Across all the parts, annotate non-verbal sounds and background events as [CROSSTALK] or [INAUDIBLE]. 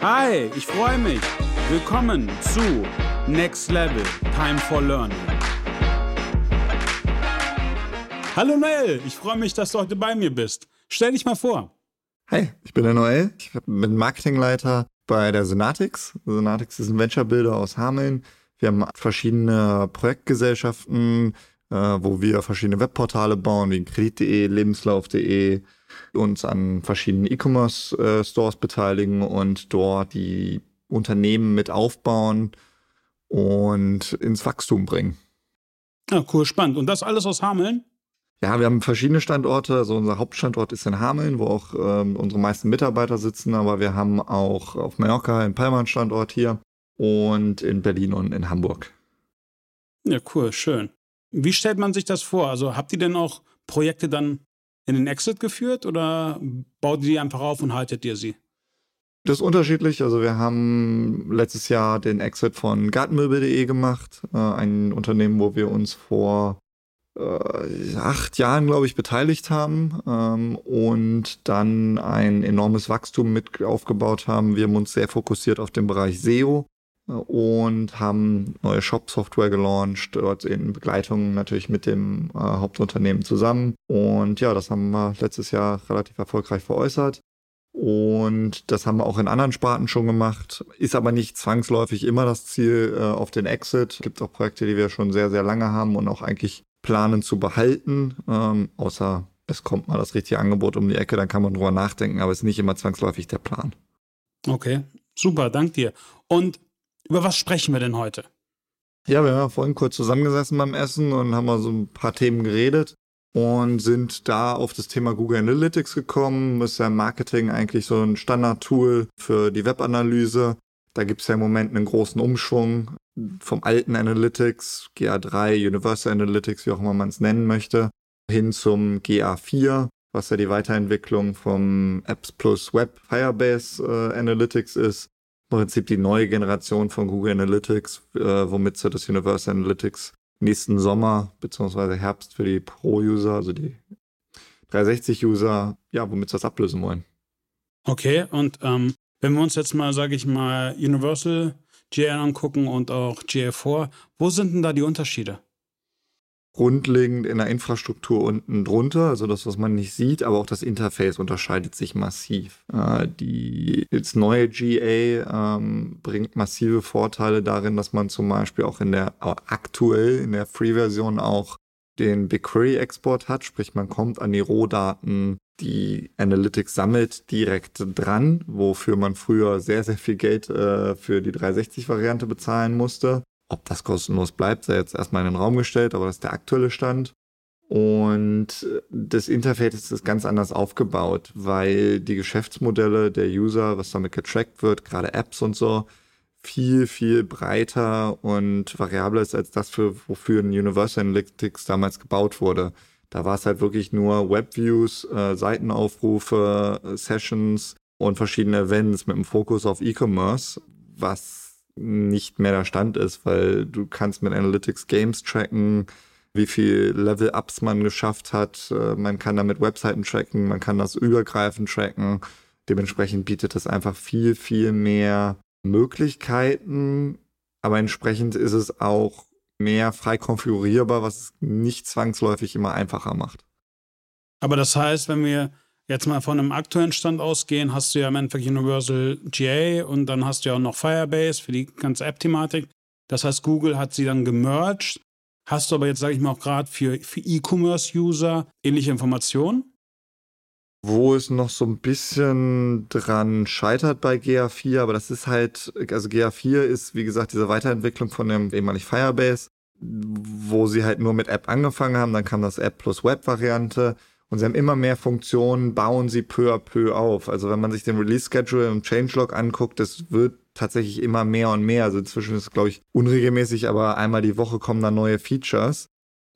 Hi, ich freue mich. Willkommen zu Next Level Time for Learning. Hallo Noel, ich freue mich, dass du heute bei mir bist. Stell dich mal vor. Hi, ich bin der Noel. Ich bin Marketingleiter bei der Synatics. Synatics ist ein Venture-Builder aus Hameln. Wir haben verschiedene Projektgesellschaften, äh, wo wir verschiedene Webportale bauen, wie Kredit.de, Lebenslauf.de, uns an verschiedenen E-Commerce-Stores beteiligen und dort die Unternehmen mit aufbauen und ins Wachstum bringen. Ja, cool, spannend. Und das alles aus Hameln? Ja, wir haben verschiedene Standorte. Also unser Hauptstandort ist in Hameln, wo auch ähm, unsere meisten Mitarbeiter sitzen. Aber wir haben auch auf Mallorca einen Palma Standort hier und in Berlin und in Hamburg. Ja, cool, schön. Wie stellt man sich das vor? Also habt ihr denn auch Projekte dann in den Exit geführt oder baut ihr die einfach auf und haltet ihr sie? Das ist unterschiedlich. Also wir haben letztes Jahr den Exit von gartenmöbel.de gemacht, äh, ein Unternehmen, wo wir uns vor äh, acht Jahren, glaube ich, beteiligt haben ähm, und dann ein enormes Wachstum mit aufgebaut haben. Wir haben uns sehr fokussiert auf den Bereich SEO und haben neue Shop-Software gelauncht, dort in Begleitung natürlich mit dem äh, Hauptunternehmen zusammen. Und ja, das haben wir letztes Jahr relativ erfolgreich veräußert. Und das haben wir auch in anderen Sparten schon gemacht. Ist aber nicht zwangsläufig immer das Ziel äh, auf den Exit. Es gibt auch Projekte, die wir schon sehr, sehr lange haben und auch eigentlich planen zu behalten. Ähm, außer es kommt mal das richtige Angebot um die Ecke, dann kann man drüber nachdenken, aber es ist nicht immer zwangsläufig der Plan. Okay, super, dank dir. Und über was sprechen wir denn heute? Ja, wir haben vorhin kurz zusammengesessen beim Essen und haben mal so ein paar Themen geredet und sind da auf das Thema Google Analytics gekommen. Ist ja Marketing eigentlich so ein Standardtool für die Webanalyse. Da gibt es ja im Moment einen großen Umschwung vom alten Analytics, GA3, Universal Analytics, wie auch immer man es nennen möchte, hin zum GA4, was ja die Weiterentwicklung vom Apps Plus Web Firebase äh, Analytics ist. Im Prinzip die neue Generation von Google Analytics, äh, womit sie das Universal Analytics nächsten Sommer bzw. Herbst für die Pro-User, also die 360-User, ja, womit sie das ablösen wollen. Okay, und ähm, wenn wir uns jetzt mal, sage ich mal, Universal GL angucken und auch GL4, wo sind denn da die Unterschiede? Grundlegend in der Infrastruktur unten drunter, also das, was man nicht sieht, aber auch das Interface unterscheidet sich massiv. Äh, die jetzt neue GA ähm, bringt massive Vorteile darin, dass man zum Beispiel auch in der aktuell in der Free-Version auch den BigQuery-Export hat, sprich man kommt an die Rohdaten, die Analytics sammelt, direkt dran, wofür man früher sehr, sehr viel Geld äh, für die 360-Variante bezahlen musste. Ob das kostenlos bleibt, sei jetzt erstmal in den Raum gestellt, aber das ist der aktuelle Stand. Und das Interface ist ganz anders aufgebaut, weil die Geschäftsmodelle der User, was damit getrackt wird, gerade Apps und so, viel, viel breiter und variabler ist als das, für, wofür ein Universal Analytics damals gebaut wurde. Da war es halt wirklich nur Webviews, äh, Seitenaufrufe, Sessions und verschiedene Events mit dem Fokus auf E-Commerce, was nicht mehr der Stand ist, weil du kannst mit Analytics Games tracken, wie viel Level-Ups man geschafft hat. Äh, man kann damit Webseiten tracken, man kann das übergreifend tracken. Dementsprechend bietet es einfach viel, viel mehr Möglichkeiten, aber entsprechend ist es auch mehr frei konfigurierbar, was es nicht zwangsläufig immer einfacher macht. Aber das heißt, wenn wir jetzt mal von einem aktuellen Stand ausgehen, hast du ja im Endeffekt Universal GA und dann hast du ja auch noch Firebase für die ganze App-Thematik. Das heißt, Google hat sie dann gemerged. Hast du aber jetzt, sage ich mal, auch gerade für, für E-Commerce-User ähnliche Informationen? wo es noch so ein bisschen dran scheitert bei GA4, aber das ist halt, also GA4 ist, wie gesagt, diese Weiterentwicklung von dem ehemalig Firebase, wo sie halt nur mit App angefangen haben, dann kam das App plus Web Variante und sie haben immer mehr Funktionen, bauen sie peu à peu auf. Also wenn man sich den Release Schedule und Changelog anguckt, das wird tatsächlich immer mehr und mehr. Also inzwischen ist es, glaube ich, unregelmäßig, aber einmal die Woche kommen da neue Features.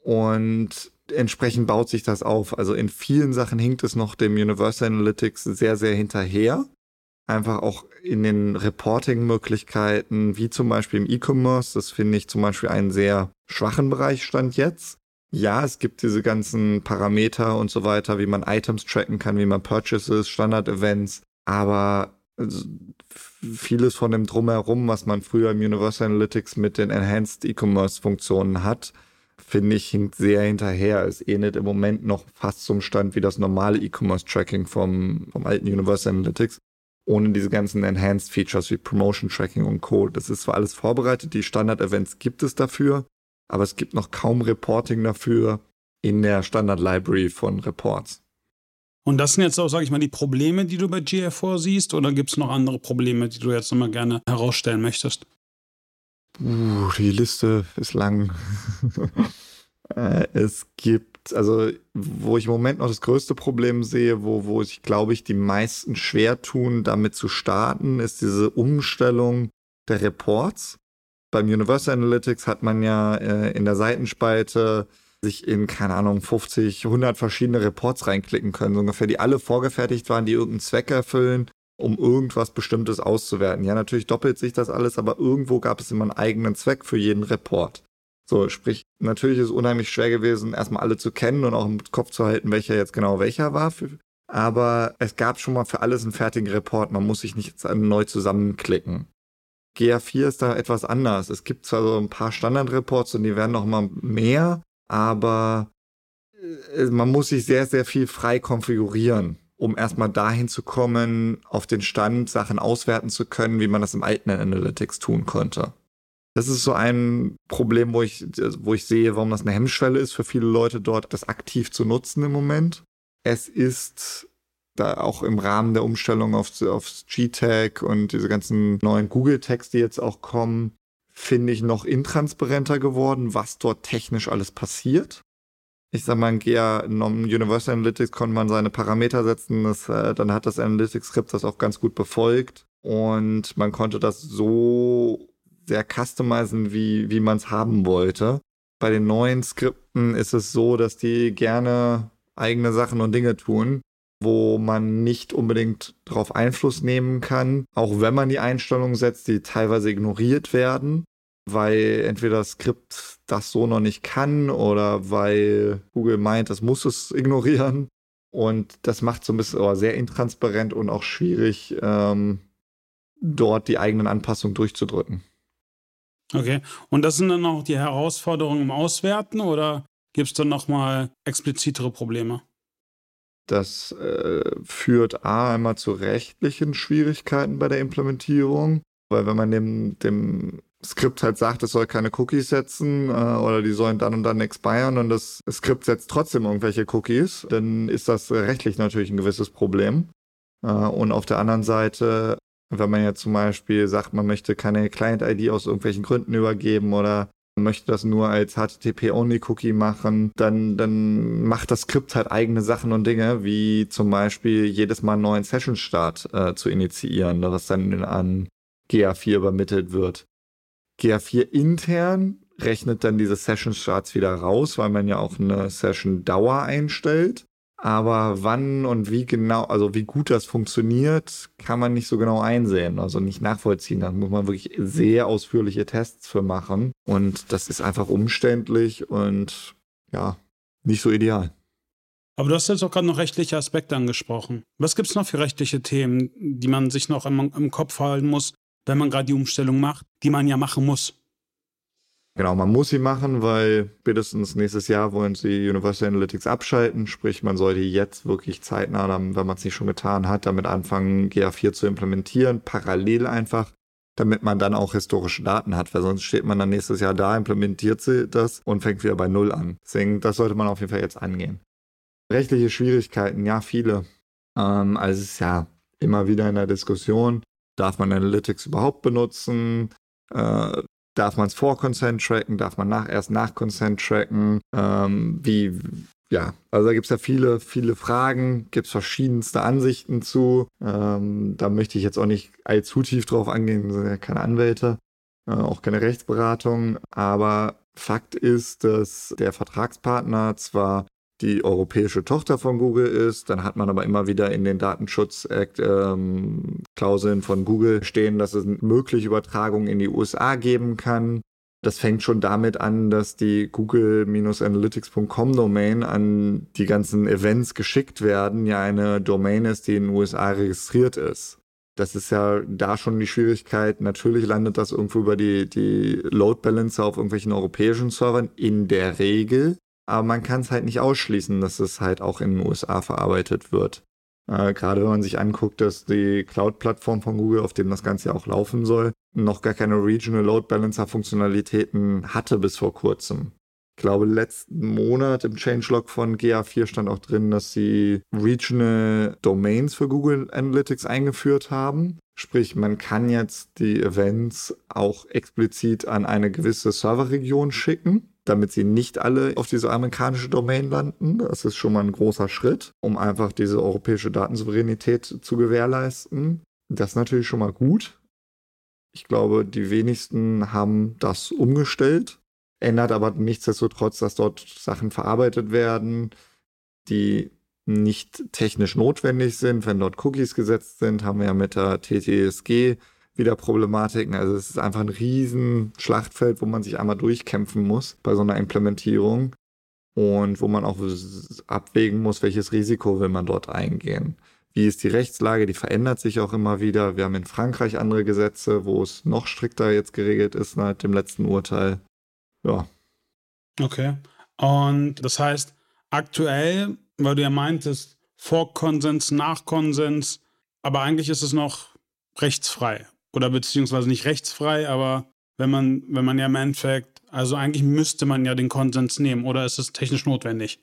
Und entsprechend baut sich das auf. Also in vielen Sachen hinkt es noch dem Universal Analytics sehr, sehr hinterher. Einfach auch in den Reporting-Möglichkeiten, wie zum Beispiel im E-Commerce. Das finde ich zum Beispiel einen sehr schwachen Bereich stand jetzt. Ja, es gibt diese ganzen Parameter und so weiter, wie man Items tracken kann, wie man Purchases, Standard-Events. Aber vieles von dem Drumherum, was man früher im Universal Analytics mit den Enhanced E-Commerce-Funktionen hat, finde ich, hinkt sehr hinterher. Es ähnelt im Moment noch fast zum Stand wie das normale E-Commerce-Tracking vom, vom alten Universal Analytics, ohne diese ganzen Enhanced Features wie Promotion Tracking und Co. Das ist zwar alles vorbereitet, die Standard-Events gibt es dafür, aber es gibt noch kaum Reporting dafür in der Standard-Library von Reports. Und das sind jetzt auch, sage ich mal, die Probleme, die du bei GA4 siehst, oder gibt es noch andere Probleme, die du jetzt nochmal gerne herausstellen möchtest? Uh, die Liste ist lang. [LAUGHS] Äh, es gibt, also wo ich im Moment noch das größte Problem sehe, wo, wo ich glaube ich die meisten schwer tun, damit zu starten, ist diese Umstellung der Reports. Beim Universal Analytics hat man ja äh, in der Seitenspalte sich in, keine Ahnung, 50, 100 verschiedene Reports reinklicken können, so ungefähr, die alle vorgefertigt waren, die irgendeinen Zweck erfüllen, um irgendwas Bestimmtes auszuwerten. Ja, natürlich doppelt sich das alles, aber irgendwo gab es immer einen eigenen Zweck für jeden Report. So, sprich, natürlich ist es unheimlich schwer gewesen, erstmal alle zu kennen und auch im Kopf zu halten, welcher jetzt genau welcher war. Aber es gab schon mal für alles einen fertigen Report. Man muss sich nicht neu zusammenklicken. GA4 ist da etwas anders. Es gibt zwar so ein paar Standardreports und die werden noch mal mehr, aber äh, man muss sich sehr, sehr viel frei konfigurieren, um erstmal dahin zu kommen, auf den Stand Sachen auswerten zu können, wie man das im alten Analytics tun konnte. Das ist so ein Problem, wo ich, wo ich sehe, warum das eine Hemmschwelle ist für viele Leute dort, das aktiv zu nutzen im Moment. Es ist da auch im Rahmen der Umstellung auf, aufs G-Tag und diese ganzen neuen Google-Tags, die jetzt auch kommen, finde ich, noch intransparenter geworden, was dort technisch alles passiert. Ich sag mal, in GA Universal Analytics konnte man seine Parameter setzen, das, äh, dann hat das Analytics-Skript das auch ganz gut befolgt und man konnte das so sehr customizen, wie, wie man es haben wollte. Bei den neuen Skripten ist es so, dass die gerne eigene Sachen und Dinge tun, wo man nicht unbedingt darauf Einfluss nehmen kann, auch wenn man die Einstellungen setzt, die teilweise ignoriert werden, weil entweder das Skript das so noch nicht kann oder weil Google meint, das muss es [LAUGHS] ignorieren. Und das macht so ein bisschen aber sehr intransparent und auch schwierig, ähm, dort die eigenen Anpassungen durchzudrücken. Okay, und das sind dann auch die Herausforderungen im Auswerten oder gibt es dann nochmal explizitere Probleme? Das äh, führt A einmal zu rechtlichen Schwierigkeiten bei der Implementierung, weil wenn man dem, dem Skript halt sagt, es soll keine Cookies setzen äh, oder die sollen dann und dann expiren und das Skript setzt trotzdem irgendwelche Cookies, dann ist das rechtlich natürlich ein gewisses Problem. Äh, und auf der anderen Seite, wenn man jetzt zum Beispiel sagt, man möchte keine Client-ID aus irgendwelchen Gründen übergeben oder möchte das nur als HTTP-Only-Cookie machen, dann, dann macht das Skript halt eigene Sachen und Dinge, wie zum Beispiel jedes Mal einen neuen Session-Start äh, zu initiieren, was dann an GA4 übermittelt wird. GA4 intern rechnet dann diese Session-Starts wieder raus, weil man ja auch eine Session-Dauer einstellt. Aber wann und wie genau, also wie gut das funktioniert, kann man nicht so genau einsehen, also nicht nachvollziehen. Da muss man wirklich sehr ausführliche Tests für machen. Und das ist einfach umständlich und ja, nicht so ideal. Aber du hast jetzt auch gerade noch rechtliche Aspekte angesprochen. Was gibt es noch für rechtliche Themen, die man sich noch im, im Kopf halten muss, wenn man gerade die Umstellung macht, die man ja machen muss? Genau, man muss sie machen, weil spätestens nächstes Jahr wollen sie Universal Analytics abschalten. Sprich, man sollte jetzt wirklich zeitnah, wenn man es nicht schon getan hat, damit anfangen, GA4 zu implementieren, parallel einfach, damit man dann auch historische Daten hat, weil sonst steht man dann nächstes Jahr da, implementiert sie das und fängt wieder bei Null an. Deswegen, das sollte man auf jeden Fall jetzt angehen. Rechtliche Schwierigkeiten, ja, viele. Ähm, also es ist ja immer wieder in der Diskussion, darf man Analytics überhaupt benutzen? Äh, Darf man es vor Consent tracken? Darf man nach, erst nach Consent tracken? Ähm, wie, ja, also da gibt es ja viele, viele Fragen, gibt es verschiedenste Ansichten zu. Ähm, da möchte ich jetzt auch nicht allzu tief drauf angehen, sind ja keine Anwälte, äh, auch keine Rechtsberatung. Aber Fakt ist, dass der Vertragspartner zwar die europäische Tochter von Google ist. Dann hat man aber immer wieder in den Datenschutz-Klauseln ähm, von Google stehen, dass es mögliche Übertragungen in die USA geben kann. Das fängt schon damit an, dass die google-analytics.com Domain an die ganzen Events geschickt werden, ja eine Domain ist, die in den USA registriert ist. Das ist ja da schon die Schwierigkeit. Natürlich landet das irgendwo über die, die Load Balancer auf irgendwelchen europäischen Servern in der Regel. Aber man kann es halt nicht ausschließen, dass es halt auch in den USA verarbeitet wird. Äh, gerade wenn man sich anguckt, dass die Cloud-Plattform von Google, auf dem das Ganze ja auch laufen soll, noch gar keine Regional Load Balancer Funktionalitäten hatte bis vor kurzem. Ich glaube, letzten Monat im Changelog von GA4 stand auch drin, dass sie Regional Domains für Google Analytics eingeführt haben. Sprich, man kann jetzt die Events auch explizit an eine gewisse Serverregion schicken damit sie nicht alle auf diese amerikanische Domain landen. Das ist schon mal ein großer Schritt, um einfach diese europäische Datensouveränität zu gewährleisten. Das ist natürlich schon mal gut. Ich glaube, die wenigsten haben das umgestellt. Ändert aber nichtsdestotrotz, dass dort Sachen verarbeitet werden, die nicht technisch notwendig sind. Wenn dort Cookies gesetzt sind, haben wir ja mit der TTSG wieder Problematiken. Also es ist einfach ein riesen Schlachtfeld, wo man sich einmal durchkämpfen muss bei so einer Implementierung und wo man auch abwägen muss, welches Risiko will man dort eingehen. Wie ist die Rechtslage? Die verändert sich auch immer wieder. Wir haben in Frankreich andere Gesetze, wo es noch strikter jetzt geregelt ist nach dem letzten Urteil. Ja. Okay. Und das heißt, aktuell, weil du ja meintest, vor Konsens, nach Konsens, aber eigentlich ist es noch rechtsfrei oder beziehungsweise nicht rechtsfrei, aber wenn man, wenn man ja im Endeffekt, also eigentlich müsste man ja den Konsens nehmen oder ist es technisch notwendig?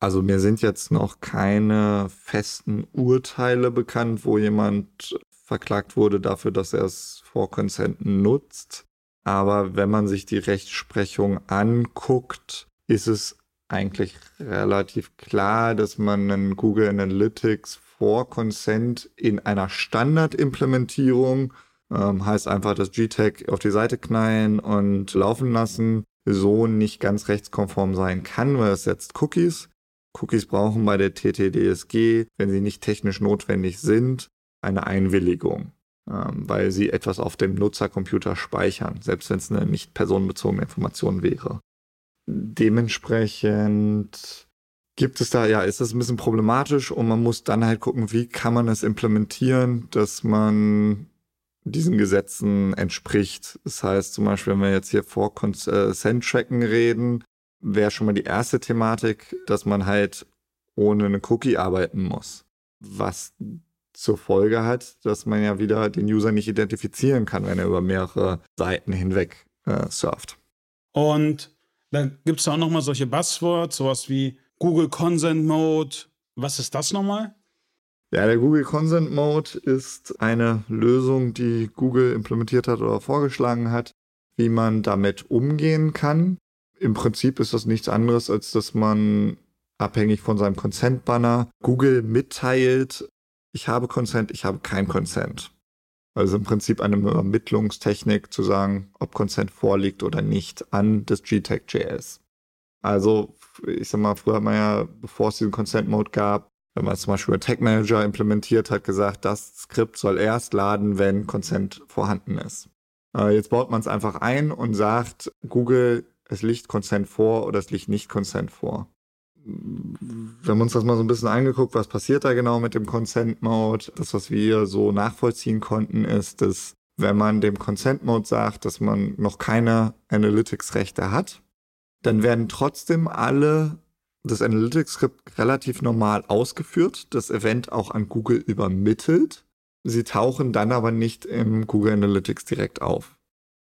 Also mir sind jetzt noch keine festen Urteile bekannt, wo jemand verklagt wurde dafür, dass er es vor Consent nutzt. Aber wenn man sich die Rechtsprechung anguckt, ist es eigentlich relativ klar, dass man einen Google Analytics vor Consent in einer Standardimplementierung. Ähm, heißt einfach das GTAG auf die Seite knallen und laufen lassen. So nicht ganz rechtskonform sein kann, weil es setzt Cookies. Cookies brauchen bei der TTDSG, wenn sie nicht technisch notwendig sind, eine Einwilligung, ähm, weil sie etwas auf dem Nutzercomputer speichern, selbst wenn es eine nicht personenbezogene Information wäre. Dementsprechend gibt es da, ja, ist das ein bisschen problematisch und man muss dann halt gucken, wie kann man es implementieren, dass man diesen Gesetzen entspricht. Das heißt zum Beispiel, wenn wir jetzt hier vor Consent-Tracken reden, wäre schon mal die erste Thematik, dass man halt ohne eine Cookie arbeiten muss. Was zur Folge hat, dass man ja wieder den User nicht identifizieren kann, wenn er über mehrere Seiten hinweg äh, surft. Und dann gibt es auch nochmal solche Buzzwords, sowas wie Google Consent Mode. Was ist das nochmal? Ja, der Google Consent Mode ist eine Lösung, die Google implementiert hat oder vorgeschlagen hat, wie man damit umgehen kann. Im Prinzip ist das nichts anderes, als dass man abhängig von seinem Consent-Banner Google mitteilt, ich habe Consent, ich habe kein Consent. Also im Prinzip eine Ermittlungstechnik zu sagen, ob Consent vorliegt oder nicht an das GTAG.js. Also ich sag mal, früher hat man ja, bevor es diesen Consent Mode gab, wenn man zum Beispiel Tag Manager implementiert hat, gesagt, das Skript soll erst laden, wenn Consent vorhanden ist. Äh, jetzt baut man es einfach ein und sagt, Google, es liegt Consent vor oder es liegt nicht Consent vor. Wir haben uns das mal so ein bisschen angeguckt, was passiert da genau mit dem Consent Mode. Das, was wir so nachvollziehen konnten, ist, dass wenn man dem Consent Mode sagt, dass man noch keine Analytics-Rechte hat, dann werden trotzdem alle das Analytics-Skript relativ normal ausgeführt, das Event auch an Google übermittelt. Sie tauchen dann aber nicht im Google Analytics direkt auf.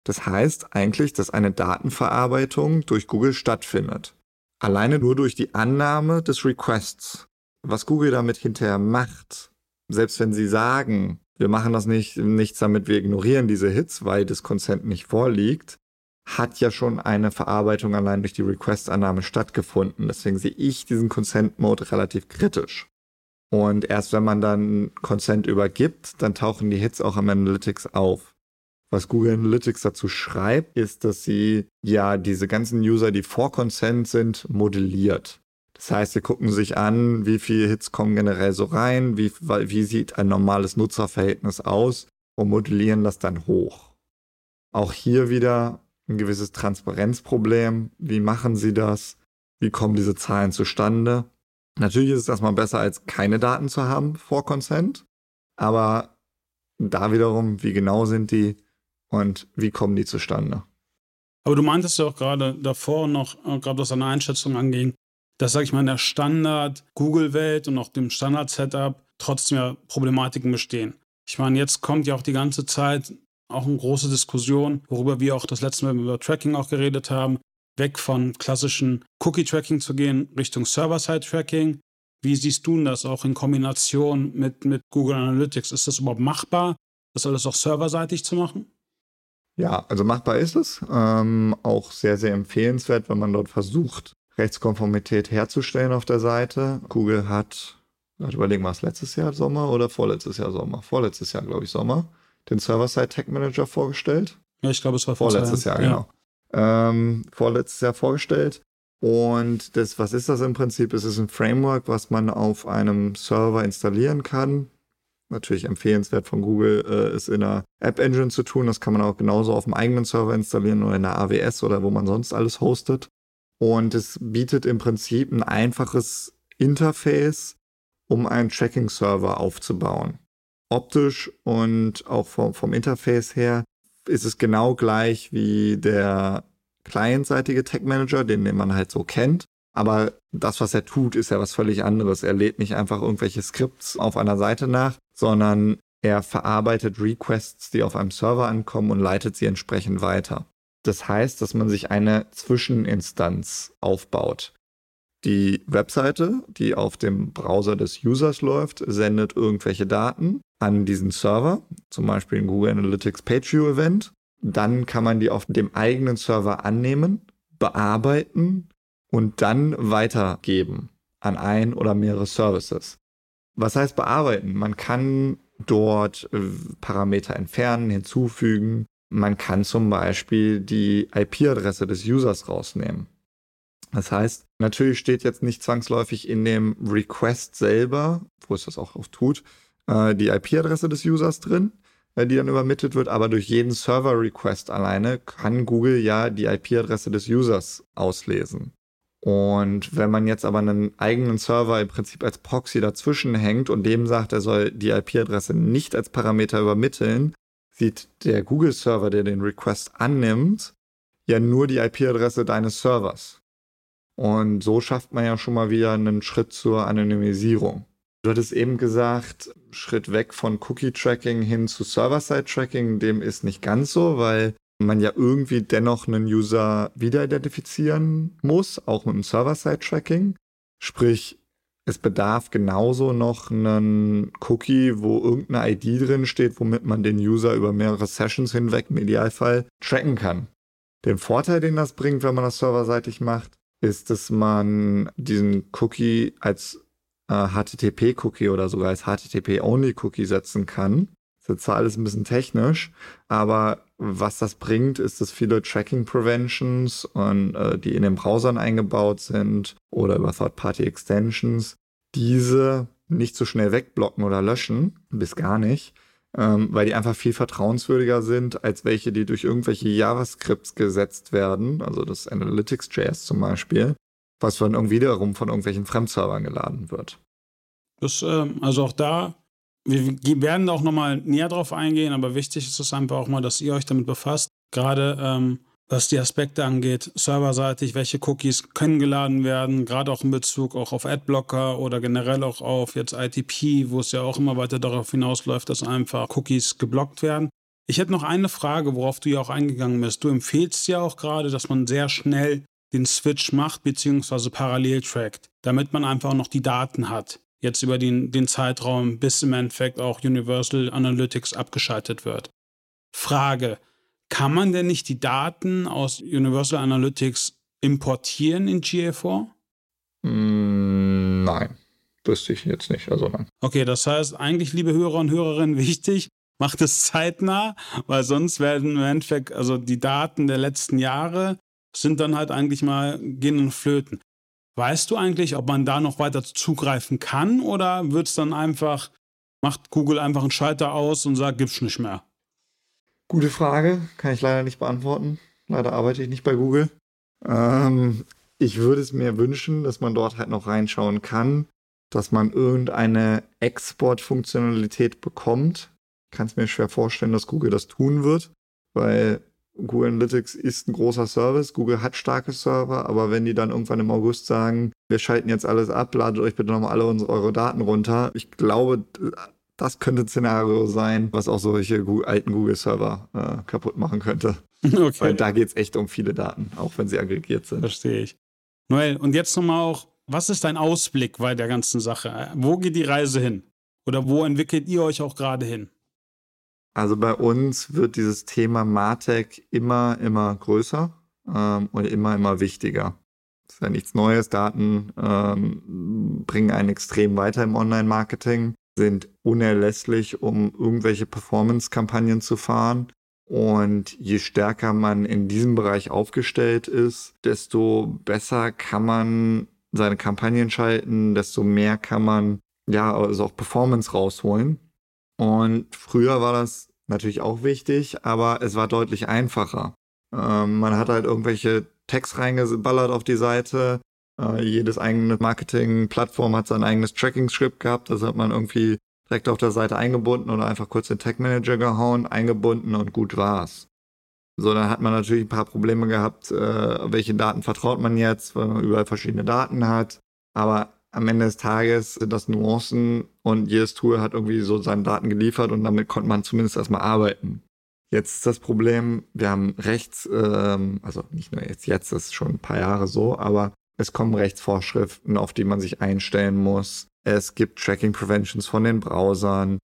Das heißt eigentlich, dass eine Datenverarbeitung durch Google stattfindet. Alleine nur durch die Annahme des Requests. Was Google damit hinterher macht, selbst wenn sie sagen, wir machen das nicht, nichts damit, wir ignorieren diese Hits, weil das Consent nicht vorliegt, hat ja schon eine Verarbeitung allein durch die Request-Annahme stattgefunden. Deswegen sehe ich diesen Consent-Mode relativ kritisch. Und erst wenn man dann Consent übergibt, dann tauchen die Hits auch am Analytics auf. Was Google Analytics dazu schreibt, ist, dass sie ja diese ganzen User, die vor Consent sind, modelliert. Das heißt, sie gucken sich an, wie viele Hits kommen generell so rein, wie, wie sieht ein normales Nutzerverhältnis aus und modellieren das dann hoch. Auch hier wieder ein gewisses Transparenzproblem. Wie machen sie das? Wie kommen diese Zahlen zustande? Natürlich ist es erstmal besser, als keine Daten zu haben vor Consent. Aber da wiederum, wie genau sind die und wie kommen die zustande? Aber du meintest ja auch gerade davor noch, äh, gerade was deine Einschätzung anging, dass, sag ich mal, in der Standard-Google-Welt und auch dem Standard-Setup trotzdem ja Problematiken bestehen. Ich meine, jetzt kommt ja auch die ganze Zeit auch eine große Diskussion, worüber wir auch das letzte Mal über Tracking auch geredet haben, weg von klassischen Cookie-Tracking zu gehen, Richtung Server-Side-Tracking. Wie siehst du das auch in Kombination mit, mit Google Analytics? Ist das überhaupt machbar, das alles auch serverseitig zu machen? Ja, also machbar ist es. Ähm, auch sehr, sehr empfehlenswert, wenn man dort versucht, Rechtskonformität herzustellen auf der Seite. Google hat, ich überlegen wir es letztes Jahr Sommer oder vorletztes Jahr Sommer? Vorletztes Jahr, glaube ich, Sommer, den Server-Side Tech Manager vorgestellt. Ja, ich glaube, es war vorletztes Jahr, genau. Ja. Ähm, vorletztes Jahr vorgestellt. Und das, was ist das im Prinzip? Es ist ein Framework, was man auf einem Server installieren kann. Natürlich empfehlenswert von Google, äh, es in einer App Engine zu tun. Das kann man auch genauso auf dem eigenen Server installieren oder in der AWS oder wo man sonst alles hostet. Und es bietet im Prinzip ein einfaches Interface, um einen Tracking-Server aufzubauen. Optisch und auch vom, vom Interface her ist es genau gleich wie der clientseitige Tech Manager, den, den man halt so kennt. Aber das, was er tut, ist ja was völlig anderes. Er lädt nicht einfach irgendwelche Skripts auf einer Seite nach, sondern er verarbeitet Requests, die auf einem Server ankommen und leitet sie entsprechend weiter. Das heißt, dass man sich eine Zwischeninstanz aufbaut. Die Webseite, die auf dem Browser des Users läuft, sendet irgendwelche Daten an diesen Server, zum Beispiel ein Google Analytics PageView Event. Dann kann man die auf dem eigenen Server annehmen, bearbeiten und dann weitergeben an ein oder mehrere Services. Was heißt bearbeiten? Man kann dort äh, Parameter entfernen, hinzufügen, man kann zum Beispiel die IP-Adresse des Users rausnehmen. Das heißt, natürlich steht jetzt nicht zwangsläufig in dem Request selber, wo es das auch oft tut, äh, die IP-Adresse des Users drin, äh, die dann übermittelt wird, aber durch jeden Server-Request alleine kann Google ja die IP-Adresse des Users auslesen. Und wenn man jetzt aber einen eigenen Server im Prinzip als Proxy dazwischen hängt und dem sagt, er soll die IP-Adresse nicht als Parameter übermitteln, sieht der Google-Server, der den Request annimmt, ja nur die IP-Adresse deines Servers. Und so schafft man ja schon mal wieder einen Schritt zur Anonymisierung. Du hattest eben gesagt, Schritt weg von Cookie-Tracking hin zu Server-Side-Tracking, dem ist nicht ganz so, weil man ja irgendwie dennoch einen User wiederidentifizieren muss, auch mit dem Server-Side-Tracking. Sprich, es bedarf genauso noch einen Cookie, wo irgendeine ID drin steht, womit man den User über mehrere Sessions hinweg im Idealfall tracken kann. Den Vorteil, den das bringt, wenn man das serverseitig macht, ist, dass man diesen Cookie als äh, HTTP-Cookie oder sogar als HTTP-Only-Cookie setzen kann. Das ist zwar alles ein bisschen technisch, aber was das bringt, ist, dass viele Tracking Preventions und äh, die in den Browsern eingebaut sind oder über Third-Party Extensions, diese nicht so schnell wegblocken oder löschen, bis gar nicht, ähm, weil die einfach viel vertrauenswürdiger sind als welche, die durch irgendwelche JavaScripts gesetzt werden, also das Analytics.js zum Beispiel, was dann irgendwie wiederum von irgendwelchen Fremdservern geladen wird. Das, ähm, also auch da wir werden auch nochmal näher drauf eingehen, aber wichtig ist es einfach auch mal, dass ihr euch damit befasst. Gerade ähm, was die Aspekte angeht, serverseitig, welche Cookies können geladen werden, gerade auch in Bezug auch auf Adblocker oder generell auch auf jetzt ITP, wo es ja auch immer weiter darauf hinausläuft, dass einfach Cookies geblockt werden. Ich hätte noch eine Frage, worauf du ja auch eingegangen bist. Du empfehlst ja auch gerade, dass man sehr schnell den Switch macht bzw. parallel trackt, damit man einfach noch die Daten hat jetzt über den, den Zeitraum, bis im Endeffekt auch Universal Analytics abgeschaltet wird. Frage, kann man denn nicht die Daten aus Universal Analytics importieren in GA4? Mm, nein, wüsste ich jetzt nicht. Also nein. Okay, das heißt eigentlich, liebe Hörer und Hörerinnen, [LAUGHS] wichtig, macht es zeitnah, weil sonst werden im Endeffekt, also die Daten der letzten Jahre sind dann halt eigentlich mal gehen und flöten. Weißt du eigentlich, ob man da noch weiter zugreifen kann oder wird es dann einfach, macht Google einfach einen Schalter aus und sagt, gibt's nicht mehr? Gute Frage, kann ich leider nicht beantworten. Leider arbeite ich nicht bei Google. Ähm, ich würde es mir wünschen, dass man dort halt noch reinschauen kann, dass man irgendeine Exportfunktionalität bekommt, kann es mir schwer vorstellen, dass Google das tun wird, weil Google Analytics ist ein großer Service. Google hat starke Server, aber wenn die dann irgendwann im August sagen, wir schalten jetzt alles ab, ladet euch bitte nochmal alle unsere, eure Daten runter. Ich glaube, das könnte ein Szenario sein, was auch solche alten Google-Server äh, kaputt machen könnte. [LAUGHS] Okay. Weil da geht es echt um viele Daten, auch wenn sie aggregiert sind. Verstehe ich. Noel, und jetzt nochmal auch, was ist dein Ausblick bei der ganzen Sache? Wo geht die Reise hin? Oder wo entwickelt ihr euch auch gerade hin? Also bei uns wird dieses Thema Martech immer, immer größer ähm, und immer, immer wichtiger. Das ist ja nichts Neues. Daten ähm, bringen einen extrem weiter im Online-Marketing, sind unerlässlich, um irgendwelche Performance-Kampagnen zu fahren. Und je stärker man in diesem Bereich aufgestellt ist, desto besser kann man seine Kampagnen schalten, desto mehr kann man ja also auch Performance rausholen. Und früher war das natürlich auch wichtig, aber es war deutlich einfacher. Ähm, man hat halt irgendwelche Tags reingeballert auf die Seite. Äh, jedes eigene Marketing-Plattform hat sein eigenes Tracking-Script gehabt. Das hat man irgendwie direkt auf der Seite eingebunden oder einfach kurz den Tag Manager gehauen, eingebunden und gut war's. So, dann hat man natürlich ein paar Probleme gehabt, äh, welche Daten vertraut man jetzt, weil man überall verschiedene Daten hat. Aber am Ende des Tages sind das Nuancen und jedes Tool hat irgendwie so seine Daten geliefert und damit konnte man zumindest erstmal arbeiten. Jetzt ist das Problem, wir haben rechts, ähm, also nicht nur jetzt, jetzt ist schon ein paar Jahre so, aber es kommen Rechtsvorschriften, auf die man sich einstellen muss. Es gibt Tracking Preventions von den Browsern.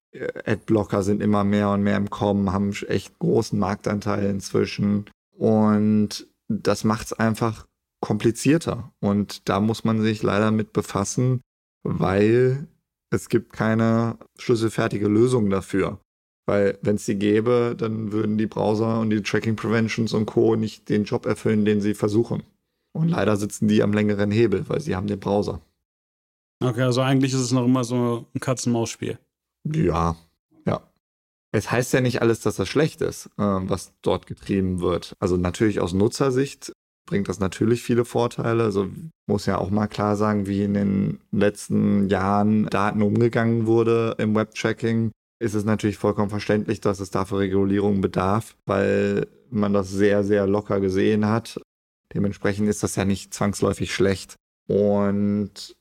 Adblocker sind immer mehr und mehr im Kommen, haben echt großen Marktanteil inzwischen. Und das macht es einfach komplizierter. Und da muss man sich leider mit befassen, weil es gibt keine schlüsselfertige Lösung dafür. Weil wenn es sie gäbe, dann würden die Browser und die Tracking Preventions und Co. nicht den Job erfüllen, den sie versuchen. Und leider sitzen die am längeren Hebel, weil sie haben den Browser. Okay, also eigentlich ist es noch immer so ein Katz-Maus-Spiel. Ja, ja. Es heißt ja nicht alles, dass das schlecht ist, äh, was dort getrieben wird. Also natürlich aus Nutzersicht bringt das natürlich viele Vorteile. Also muss ja auch mal klar sagen, wie in den letzten Jahren Daten umgegangen wurde im Webtracking. Ist es natürlich vollkommen verständlich, dass es dafür Regulierung bedarf, weil man das sehr, sehr locker gesehen hat. Dementsprechend ist das ja nicht zwangsläufig schlecht. Und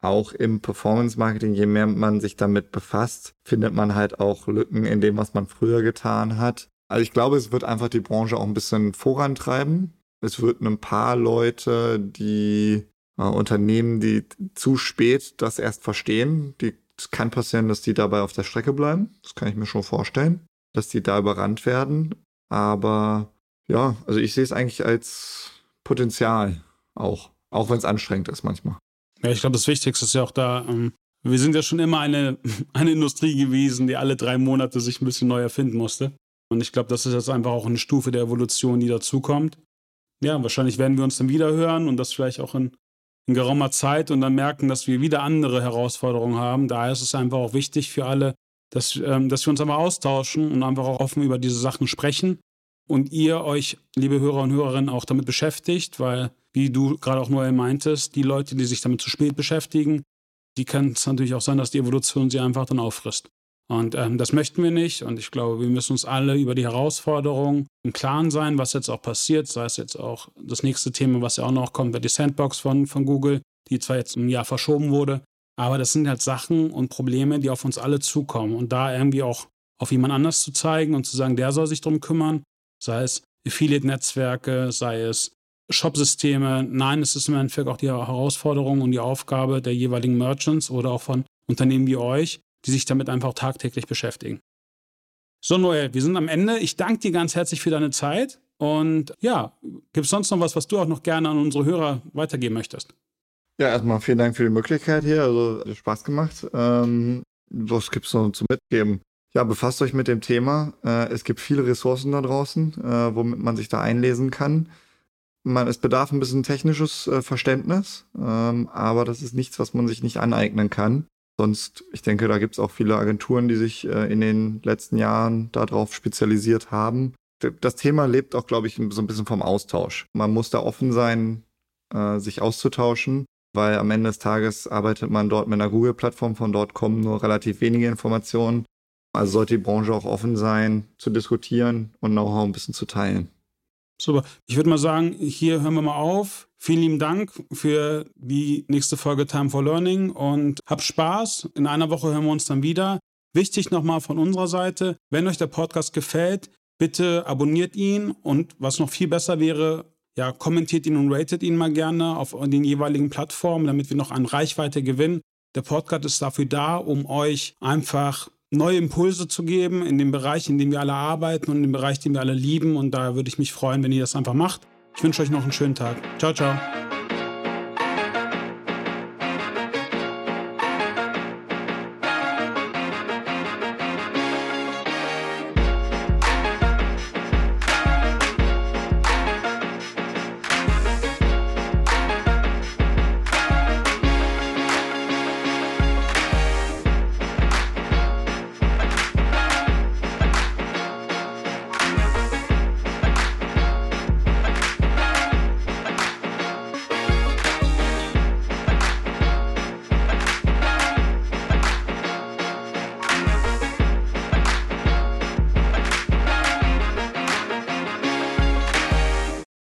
auch im Performance Marketing, je mehr man sich damit befasst, findet man halt auch Lücken in dem, was man früher getan hat. Also ich glaube, es wird einfach die Branche auch ein bisschen vorantreiben. Es wird ein paar Leute, die äh, Unternehmen, die zu spät das erst verstehen, die es kann passieren, dass die dabei auf der Strecke bleiben. Das kann ich mir schon vorstellen, dass die da überrannt werden. Aber ja, also ich sehe es eigentlich als Potenzial auch, auch wenn es anstrengend ist manchmal. Ja, ich glaube, das Wichtigste ist ja auch da, ähm, wir sind ja schon immer eine, [LAUGHS] eine Industrie gewesen, die alle drei Monate sich ein bisschen neu erfinden musste. Und ich glaube, das ist jetzt einfach auch eine Stufe der Evolution, die dazukommt ja, wahrscheinlich werden wir uns dann wieder hören und das vielleicht auch in, in geraumer Zeit und dann merken, dass wir wieder andere Herausforderungen haben. Daher ist es einfach auch wichtig für alle, dass, ähm, dass wir uns einfach austauschen und einfach auch offen über diese Sachen sprechen und ihr euch, liebe Hörer und Hörerinnen, auch damit beschäftigt, weil, wie du gerade auch Noel meintest, die Leute, die sich damit zu spät beschäftigen, die kann es natürlich auch sein, dass die Evolution sie einfach dann auffrisst. Und ähm, das möchten wir nicht. Und ich glaube, wir müssen uns alle über die Herausforderungen im Klaren sein, was jetzt auch passiert. Sei es jetzt auch das nächste Thema, was ja auch noch kommt, wird die Sandbox von, von Google, die zwar jetzt ein Jahr verschoben wurde. Aber das sind halt Sachen und Probleme, die auf uns alle zukommen. Und da irgendwie auch auf jemand anders zu zeigen und zu sagen, der soll sich darum kümmern, sei es Affiliate-Netzwerke, sei es Shop-Systeme. Nein, es ist im Endeffekt auch die Herausforderung und die Aufgabe der jeweiligen Merchants oder auch von Unternehmen wie euch, die sich damit einfach tagtäglich beschäftigen. So, Noel, wir sind am Ende. Ich danke dir ganz herzlich für deine Zeit. Und ja, gibt es sonst noch was, was du auch noch gerne an unsere Hörer weitergeben möchtest? Ja, erstmal vielen Dank für die Möglichkeit hier. Also hat Spaß gemacht. Ähm, was gibt es noch zu mitgeben? Ja, befasst euch mit dem Thema. Äh, es gibt viele Ressourcen da draußen, äh, womit man sich da einlesen kann. Man, es bedarf ein bisschen technisches äh, Verständnis, ähm, aber das ist nichts, was man sich nicht aneignen kann. Sonst, ich denke, da gibt es auch viele Agenturen, die sich äh, in den letzten Jahren darauf spezialisiert haben. Das Thema lebt auch, glaube ich, so ein bisschen vom Austausch. Man muss da offen sein, äh, sich auszutauschen, weil am Ende des Tages arbeitet man dort mit einer Google-Plattform, von dort kommen nur relativ wenige Informationen. Also sollte die Branche auch offen sein, zu diskutieren und Know-how ein bisschen zu teilen. Super. Ich würde mal sagen, hier hören wir mal auf. Vielen lieben Dank für die nächste Folge Time for Learning und habt Spaß. In einer Woche hören wir uns dann wieder. Wichtig nochmal von unserer Seite, wenn euch der Podcast gefällt, bitte abonniert ihn und was noch viel besser wäre, ja, kommentiert ihn und ratet ihn mal gerne auf den jeweiligen Plattformen, damit wir noch an Reichweite gewinnen. Der Podcast ist dafür da, um euch einfach neue Impulse zu geben in dem Bereich, in dem wir alle arbeiten und in dem Bereich, den wir alle lieben. Und da würde ich mich freuen, wenn ihr das einfach macht. Ich wünsche euch noch einen schönen Tag. Ciao, ciao.